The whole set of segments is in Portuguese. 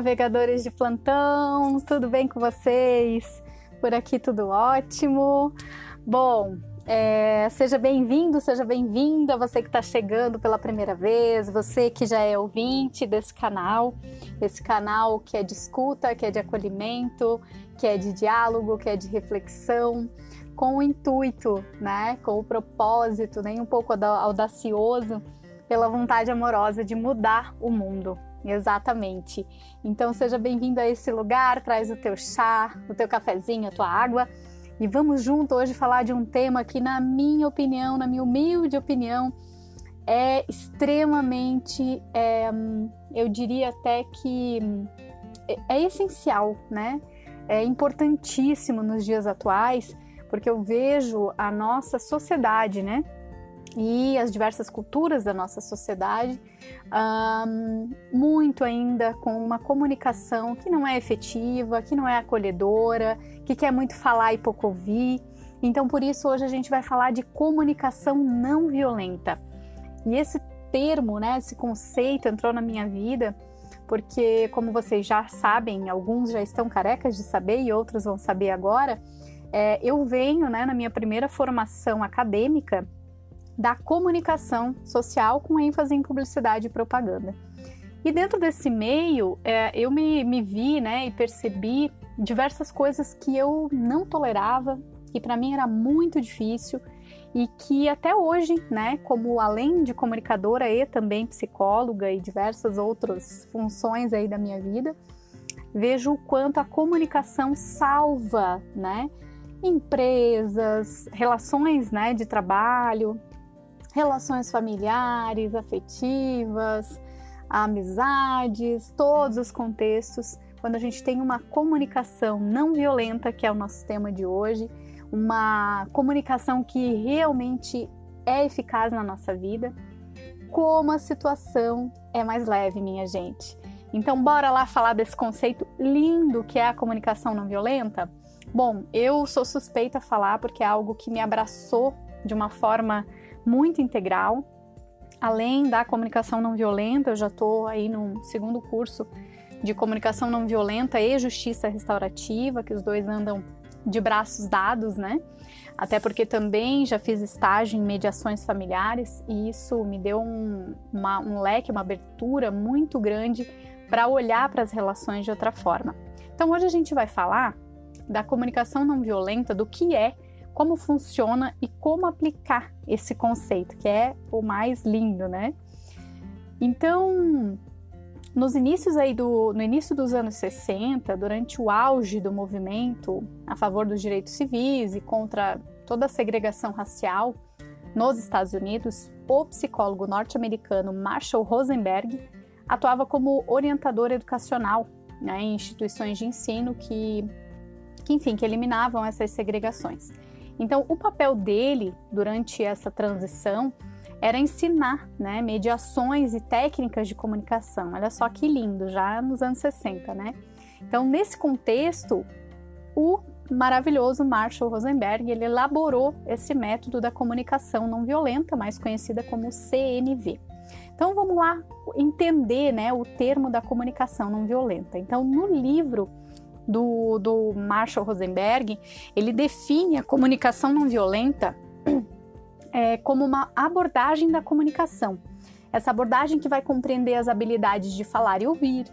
Navegadores de plantão, tudo bem com vocês? Por aqui tudo ótimo. Bom, é, seja bem-vindo, seja bem-vinda, você que está chegando pela primeira vez, você que já é ouvinte desse canal, esse canal que é de escuta, que é de acolhimento, que é de diálogo, que é de reflexão, com o intuito, né, com o propósito, nem um pouco audacioso, pela vontade amorosa de mudar o mundo, Exatamente. Então seja bem-vindo a esse lugar, traz o teu chá, o teu cafezinho, a tua água e vamos junto hoje falar de um tema que, na minha opinião, na minha humilde opinião, é extremamente, é, eu diria até que é, é essencial, né? É importantíssimo nos dias atuais, porque eu vejo a nossa sociedade, né? E as diversas culturas da nossa sociedade, um, muito ainda com uma comunicação que não é efetiva, que não é acolhedora, que quer muito falar e pouco ouvir. Então, por isso, hoje a gente vai falar de comunicação não violenta. E esse termo, né, esse conceito entrou na minha vida porque, como vocês já sabem, alguns já estão carecas de saber e outros vão saber agora. É, eu venho, né, na minha primeira formação acadêmica, da comunicação social com ênfase em publicidade e propaganda. E dentro desse meio, é, eu me, me vi né, e percebi diversas coisas que eu não tolerava, que para mim era muito difícil e que até hoje, né, como além de comunicadora e também psicóloga e diversas outras funções aí da minha vida, vejo o quanto a comunicação salva, né, empresas, relações, né, de trabalho, relações familiares, afetivas, amizades, todos os contextos, quando a gente tem uma comunicação não violenta, que é o nosso tema de hoje, uma comunicação que realmente é eficaz na nossa vida, como a situação é mais leve, minha gente. Então, bora lá falar desse conceito lindo que é a comunicação não violenta? Bom, eu sou suspeita a falar porque é algo que me abraçou de uma forma muito integral. Além da comunicação não violenta, eu já estou aí no segundo curso de comunicação não violenta e justiça restaurativa, que os dois andam de braços dados, né? Até porque também já fiz estágio em mediações familiares e isso me deu um, uma, um leque, uma abertura muito grande para olhar para as relações de outra forma. Então hoje a gente vai falar da comunicação não violenta, do que é como funciona e como aplicar esse conceito, que é o mais lindo, né? Então, nos inícios aí do, no início dos anos 60, durante o auge do movimento a favor dos direitos civis e contra toda a segregação racial nos Estados Unidos, o psicólogo norte-americano Marshall Rosenberg atuava como orientador educacional né, em instituições de ensino que, que, enfim, que eliminavam essas segregações. Então, o papel dele durante essa transição era ensinar né, mediações e técnicas de comunicação. Olha só que lindo, já nos anos 60, né? Então, nesse contexto, o maravilhoso Marshall Rosenberg ele elaborou esse método da comunicação não violenta, mais conhecida como CNV. Então, vamos lá entender né, o termo da comunicação não violenta. Então, no livro do, do Marshall Rosenberg, ele define a comunicação não violenta é, como uma abordagem da comunicação. Essa abordagem que vai compreender as habilidades de falar e ouvir,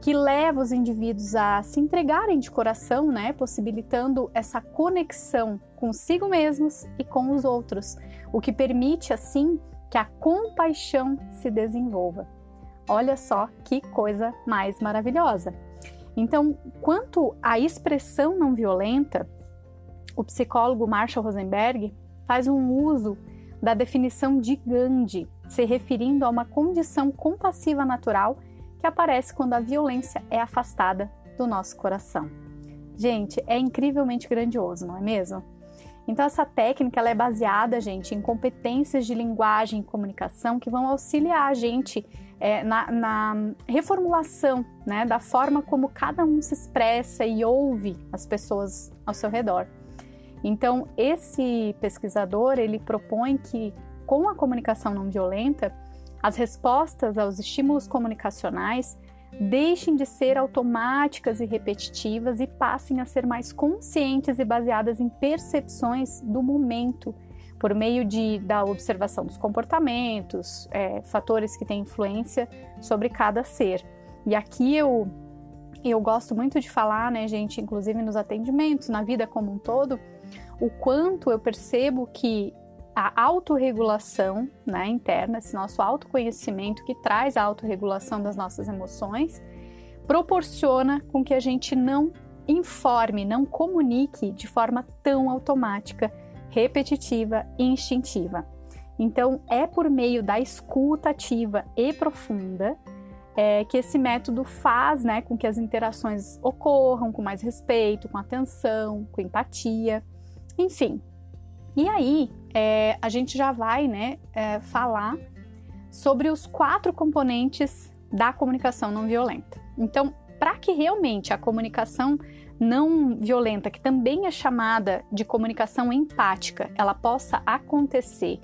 que leva os indivíduos a se entregarem de coração, né, possibilitando essa conexão consigo mesmos e com os outros, o que permite assim que a compaixão se desenvolva. Olha só que coisa mais maravilhosa. Então, quanto à expressão não violenta, o psicólogo Marshall Rosenberg faz um uso da definição de Gandhi, se referindo a uma condição compassiva natural que aparece quando a violência é afastada do nosso coração. Gente, é incrivelmente grandioso, não é mesmo? Então essa técnica ela é baseada, gente, em competências de linguagem e comunicação que vão auxiliar a gente é, na, na, reformulação né, da forma como cada um se expressa e ouve as pessoas ao seu redor. Então, esse pesquisador ele propõe que com a comunicação não violenta, as respostas aos estímulos comunicacionais deixem de ser automáticas e repetitivas e passem a ser mais conscientes e baseadas em percepções do momento, por meio de, da observação dos comportamentos, é, fatores que têm influência sobre cada ser. E aqui eu, eu gosto muito de falar, né, gente, inclusive nos atendimentos, na vida como um todo, o quanto eu percebo que a autorregulação né, interna, esse nosso autoconhecimento que traz a autorregulação das nossas emoções, proporciona com que a gente não informe, não comunique de forma tão automática, repetitiva e instintiva. Então, é por meio da escuta ativa e profunda é, que esse método faz né, com que as interações ocorram com mais respeito, com atenção, com empatia, enfim. E aí, é, a gente já vai né, é, falar sobre os quatro componentes da comunicação não violenta. Então, para que realmente a comunicação não violenta, que também é chamada de comunicação empática, ela possa acontecer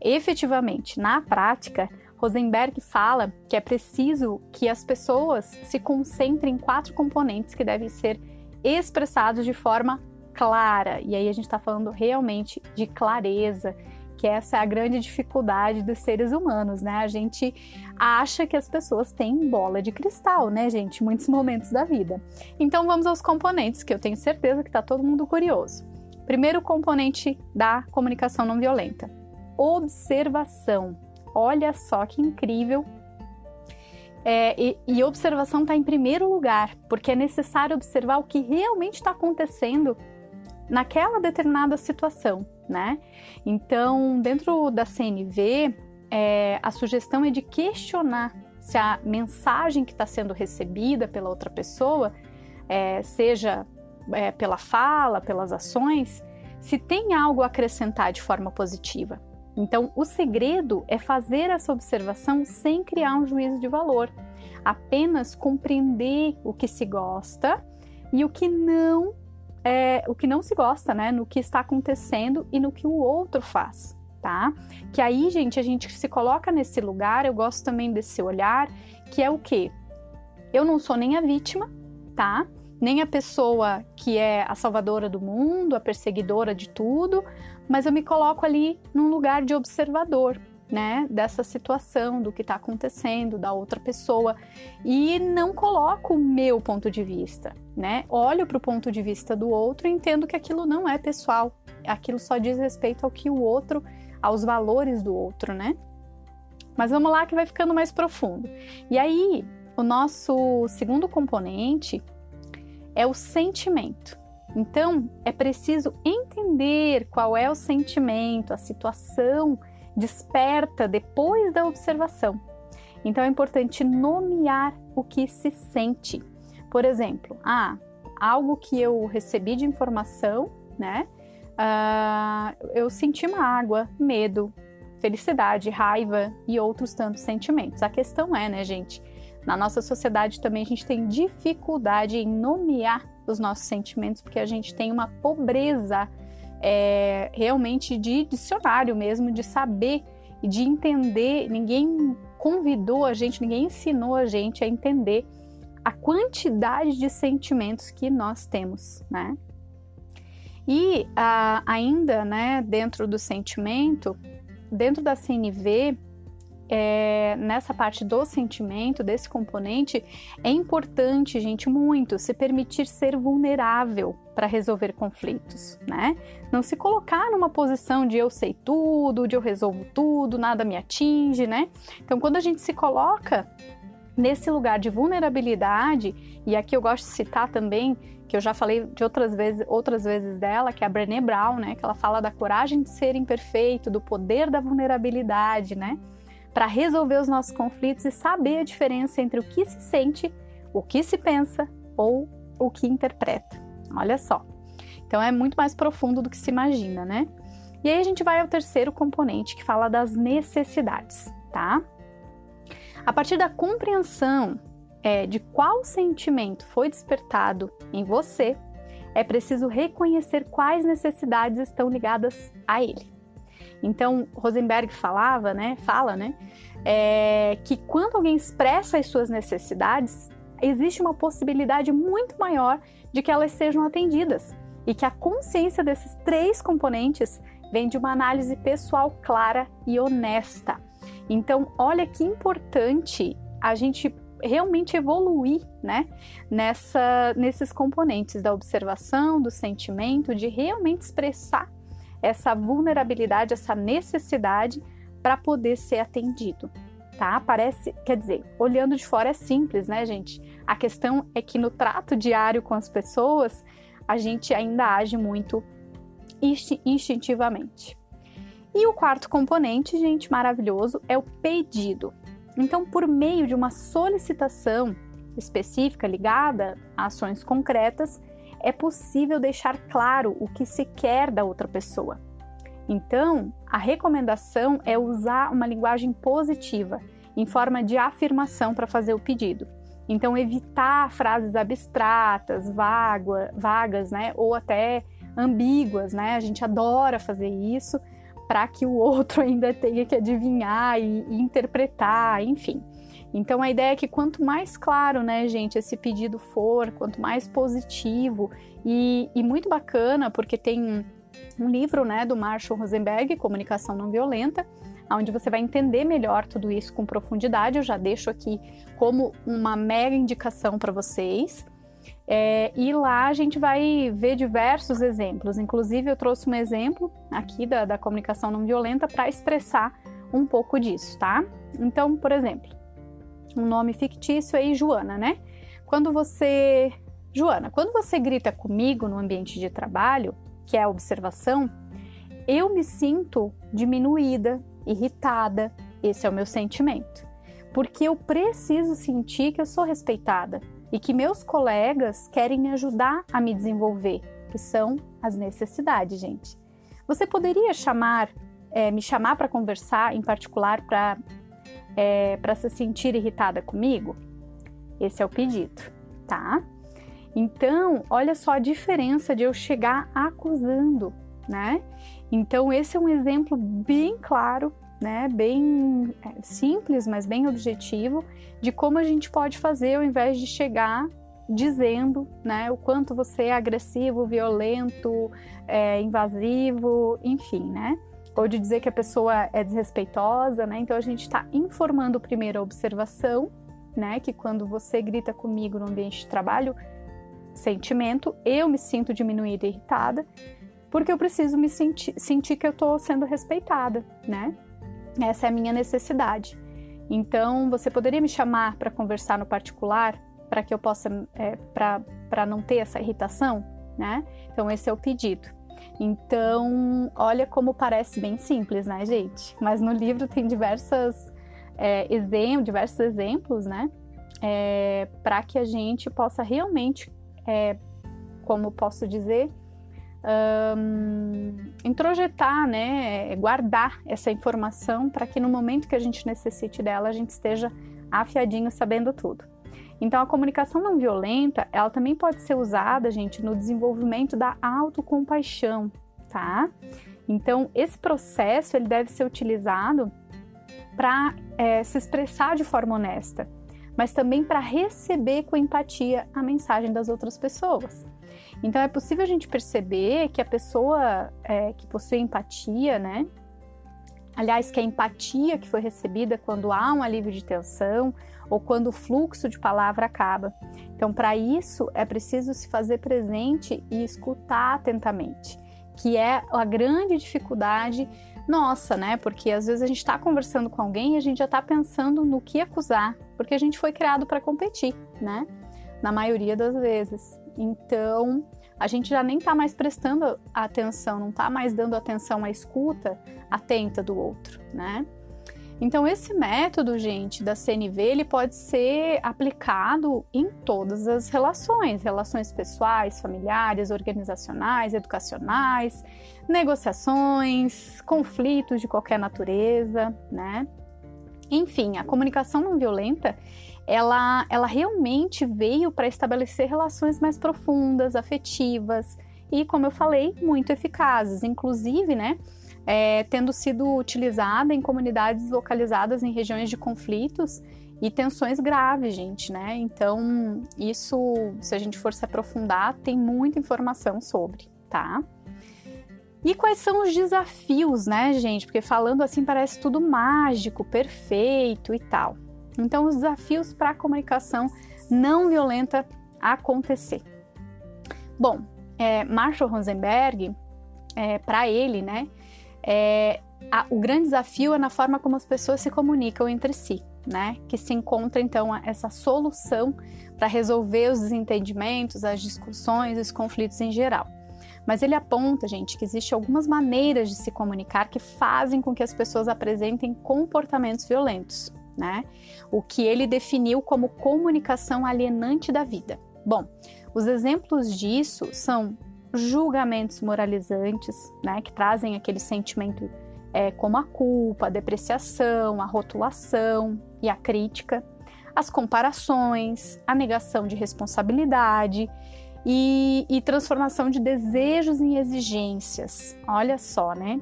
efetivamente na prática, Rosenberg fala que é preciso que as pessoas se concentrem em quatro componentes que devem ser expressados de forma clara. E aí a gente está falando realmente de clareza, que essa é a grande dificuldade dos seres humanos, né? A gente acha que as pessoas têm bola de cristal, né, gente? Em muitos momentos da vida. Então vamos aos componentes, que eu tenho certeza que está todo mundo curioso. Primeiro componente da comunicação não violenta: observação. Olha só que incrível é, e, e, observação está em primeiro lugar, porque é necessário observar o que realmente está acontecendo naquela determinada situação, né? Então, dentro da CNV, é, a sugestão é de questionar se a mensagem que está sendo recebida pela outra pessoa, é, seja é, pela fala, pelas ações, se tem algo a acrescentar de forma positiva. Então, o segredo é fazer essa observação sem criar um juízo de valor, apenas compreender o que se gosta e o que não é, o que não se gosta, né? No que está acontecendo e no que o outro faz, tá? Que aí, gente, a gente se coloca nesse lugar, eu gosto também desse olhar, que é o quê? Eu não sou nem a vítima, tá? Nem a pessoa que é a salvadora do mundo, a perseguidora de tudo, mas eu me coloco ali num lugar de observador, né, dessa situação, do que está acontecendo, da outra pessoa, e não coloco o meu ponto de vista, né? Olho para o ponto de vista do outro e entendo que aquilo não é pessoal, aquilo só diz respeito ao que o outro, aos valores do outro, né? Mas vamos lá que vai ficando mais profundo. E aí, o nosso segundo componente é o sentimento. Então, é preciso entender qual é o sentimento, a situação desperta depois da observação. Então é importante nomear o que se sente. Por exemplo, ah, algo que eu recebi de informação, né? Uh, eu senti mágoa, medo, felicidade, raiva e outros tantos sentimentos. A questão é, né, gente? Na nossa sociedade também a gente tem dificuldade em nomear os nossos sentimentos porque a gente tem uma pobreza é, realmente de dicionário mesmo, de saber e de entender. Ninguém convidou a gente, ninguém ensinou a gente a entender a quantidade de sentimentos que nós temos, né? E ah, ainda, né, dentro do sentimento, dentro da CNV, é, nessa parte do sentimento, desse componente, é importante, gente, muito se permitir ser vulnerável para resolver conflitos, né? Não se colocar numa posição de eu sei tudo, de eu resolvo tudo, nada me atinge, né? Então, quando a gente se coloca nesse lugar de vulnerabilidade, e aqui eu gosto de citar também, que eu já falei de outras vezes, outras vezes dela, que é a Brené Brown, né? Que ela fala da coragem de ser imperfeito, do poder da vulnerabilidade, né? Para resolver os nossos conflitos e saber a diferença entre o que se sente, o que se pensa ou o que interpreta. Olha só. Então é muito mais profundo do que se imagina, né? E aí a gente vai ao terceiro componente que fala das necessidades, tá? A partir da compreensão é, de qual sentimento foi despertado em você, é preciso reconhecer quais necessidades estão ligadas a ele. Então, Rosenberg falava, né, fala, né, é, que quando alguém expressa as suas necessidades, existe uma possibilidade muito maior de que elas sejam atendidas e que a consciência desses três componentes vem de uma análise pessoal clara e honesta. Então, olha que importante a gente realmente evoluir, né, nessa, nesses componentes da observação, do sentimento, de realmente expressar essa vulnerabilidade, essa necessidade para poder ser atendido, tá? Parece, quer dizer, olhando de fora é simples, né, gente? A questão é que no trato diário com as pessoas, a gente ainda age muito instintivamente. E o quarto componente, gente, maravilhoso, é o pedido. Então, por meio de uma solicitação específica ligada a ações concretas, é possível deixar claro o que se quer da outra pessoa. Então, a recomendação é usar uma linguagem positiva, em forma de afirmação para fazer o pedido. Então, evitar frases abstratas, vaga, vagas, né, ou até ambíguas, né? A gente adora fazer isso para que o outro ainda tenha que adivinhar e, e interpretar, enfim. Então a ideia é que quanto mais claro, né, gente, esse pedido for, quanto mais positivo e, e muito bacana, porque tem um livro, né, do Marshall Rosenberg, Comunicação Não Violenta, onde você vai entender melhor tudo isso com profundidade. Eu já deixo aqui como uma mega indicação para vocês. É, e lá a gente vai ver diversos exemplos. Inclusive, eu trouxe um exemplo aqui da, da comunicação não violenta para expressar um pouco disso, tá? Então, por exemplo, um nome fictício aí, Joana, né? Quando você. Joana, quando você grita comigo no ambiente de trabalho, que é a observação, eu me sinto diminuída, irritada. Esse é o meu sentimento. Porque eu preciso sentir que eu sou respeitada e que meus colegas querem me ajudar a me desenvolver, que são as necessidades, gente. Você poderia chamar, é, me chamar para conversar, em particular para é, para se sentir irritada comigo? Esse é o pedido, tá? Então, olha só a diferença de eu chegar acusando, né? Então, esse é um exemplo bem claro, né? Bem é, simples, mas bem objetivo, de como a gente pode fazer ao invés de chegar dizendo, né? O quanto você é agressivo, violento, é, invasivo, enfim, né? Ou de dizer que a pessoa é desrespeitosa, né? Então a gente está informando primeiro a observação, né? Que quando você grita comigo no ambiente de trabalho, sentimento, eu me sinto diminuída e irritada, porque eu preciso me sentir, sentir que eu estou sendo respeitada, né? Essa é a minha necessidade. Então, você poderia me chamar para conversar no particular, para que eu possa, é, para não ter essa irritação, né? Então, esse é o pedido. Então, olha como parece bem simples, né, gente? Mas no livro tem diversas, é, exemplos, diversos exemplos, né? É, para que a gente possa realmente, é, como posso dizer, um, introjetar, né, guardar essa informação para que no momento que a gente necessite dela, a gente esteja afiadinho sabendo tudo. Então, a comunicação não violenta, ela também pode ser usada, gente, no desenvolvimento da autocompaixão, tá? Então, esse processo ele deve ser utilizado para é, se expressar de forma honesta, mas também para receber com empatia a mensagem das outras pessoas. Então, é possível a gente perceber que a pessoa é, que possui empatia, né? Aliás, que a empatia que foi recebida quando há um alívio de tensão ou quando o fluxo de palavra acaba. Então, para isso, é preciso se fazer presente e escutar atentamente, que é a grande dificuldade nossa, né? Porque às vezes a gente está conversando com alguém e a gente já está pensando no que acusar, porque a gente foi criado para competir, né? Na maioria das vezes. Então, a gente já nem está mais prestando atenção, não está mais dando atenção à escuta atenta do outro, né? Então, esse método, gente, da CNV, ele pode ser aplicado em todas as relações, relações pessoais, familiares, organizacionais, educacionais, negociações, conflitos de qualquer natureza, né? Enfim, a comunicação não violenta, ela, ela realmente veio para estabelecer relações mais profundas, afetivas e, como eu falei, muito eficazes. Inclusive, né? É, tendo sido utilizada em comunidades localizadas em regiões de conflitos e tensões graves, gente, né? Então, isso, se a gente for se aprofundar, tem muita informação sobre, tá? E quais são os desafios, né, gente? Porque falando assim parece tudo mágico, perfeito e tal. Então, os desafios para a comunicação não violenta acontecer. Bom, é, Marshall Rosenberg, é, para ele, né, é, a, o grande desafio é na forma como as pessoas se comunicam entre si, né, que se encontra então essa solução para resolver os desentendimentos, as discussões, os conflitos em geral. Mas ele aponta, gente, que existem algumas maneiras de se comunicar que fazem com que as pessoas apresentem comportamentos violentos, né? O que ele definiu como comunicação alienante da vida. Bom, os exemplos disso são julgamentos moralizantes, né, que trazem aquele sentimento é, como a culpa, a depreciação, a rotulação e a crítica, as comparações, a negação de responsabilidade e, e transformação de desejos em exigências. Olha só, né?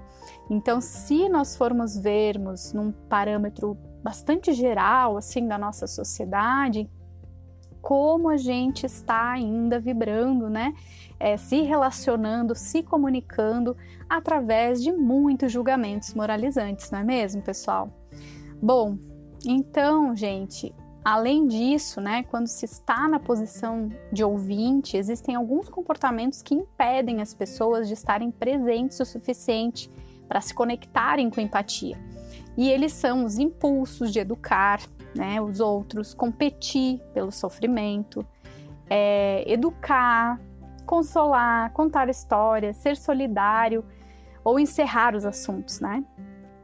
Então, se nós formos vermos num parâmetro bastante geral, assim, da nossa sociedade, como a gente está ainda vibrando, né? É, se relacionando, se comunicando através de muitos julgamentos moralizantes, não é mesmo, pessoal? Bom, então, gente, Além disso, né, quando se está na posição de ouvinte, existem alguns comportamentos que impedem as pessoas de estarem presentes o suficiente para se conectarem com empatia. E eles são os impulsos de educar né, os outros, competir pelo sofrimento, é, educar, consolar, contar histórias, ser solidário ou encerrar os assuntos, né?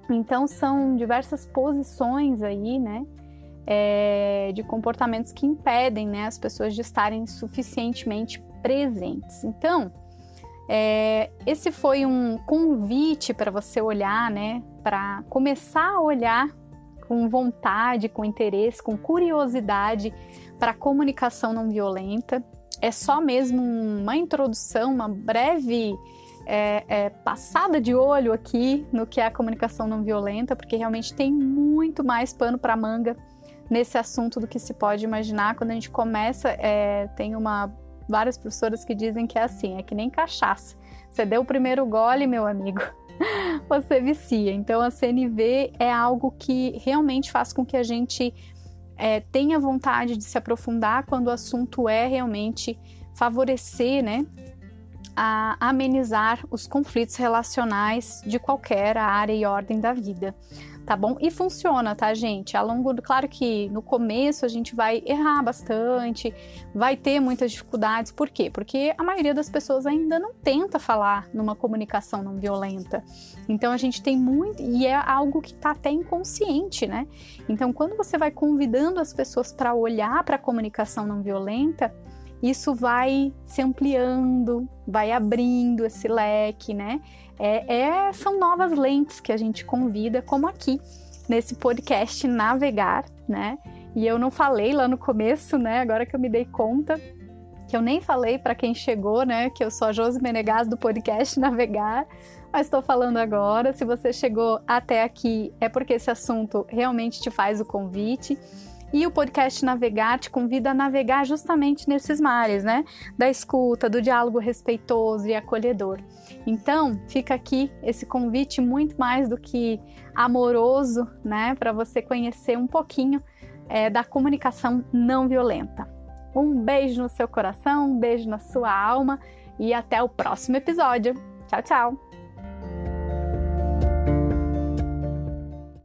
Então são diversas posições aí, né? é, de comportamentos que impedem né, as pessoas de estarem suficientemente presentes. Então, é, esse foi um convite para você olhar, né, para começar a olhar com vontade, com interesse, com curiosidade para a comunicação não violenta. É só mesmo uma introdução, uma breve é, é, passada de olho aqui no que é a comunicação não violenta, porque realmente tem muito mais pano para manga nesse assunto do que se pode imaginar. Quando a gente começa, é, tem uma várias professoras que dizem que é assim, é que nem cachaça. Você deu o primeiro gole, meu amigo, você vicia. Então a CNV é algo que realmente faz com que a gente é, tenha vontade de se aprofundar quando o assunto é realmente favorecer, né, a amenizar os conflitos relacionais de qualquer área e ordem da vida tá bom? E funciona, tá, gente? Ao longo, claro que no começo a gente vai errar bastante, vai ter muitas dificuldades. Por quê? Porque a maioria das pessoas ainda não tenta falar numa comunicação não violenta. Então a gente tem muito e é algo que tá até inconsciente, né? Então quando você vai convidando as pessoas para olhar para a comunicação não violenta, isso vai se ampliando, vai abrindo esse leque, né? É, é, são novas lentes que a gente convida, como aqui nesse podcast Navegar, né? E eu não falei lá no começo, né? Agora que eu me dei conta, que eu nem falei para quem chegou, né? Que eu sou a Josi Menegas do podcast Navegar, mas estou falando agora. Se você chegou até aqui, é porque esse assunto realmente te faz o convite. E o podcast Navegar te convida a navegar justamente nesses mares, né? Da escuta, do diálogo respeitoso e acolhedor. Então, fica aqui esse convite muito mais do que amoroso, né? Para você conhecer um pouquinho é, da comunicação não violenta. Um beijo no seu coração, um beijo na sua alma e até o próximo episódio. Tchau, tchau!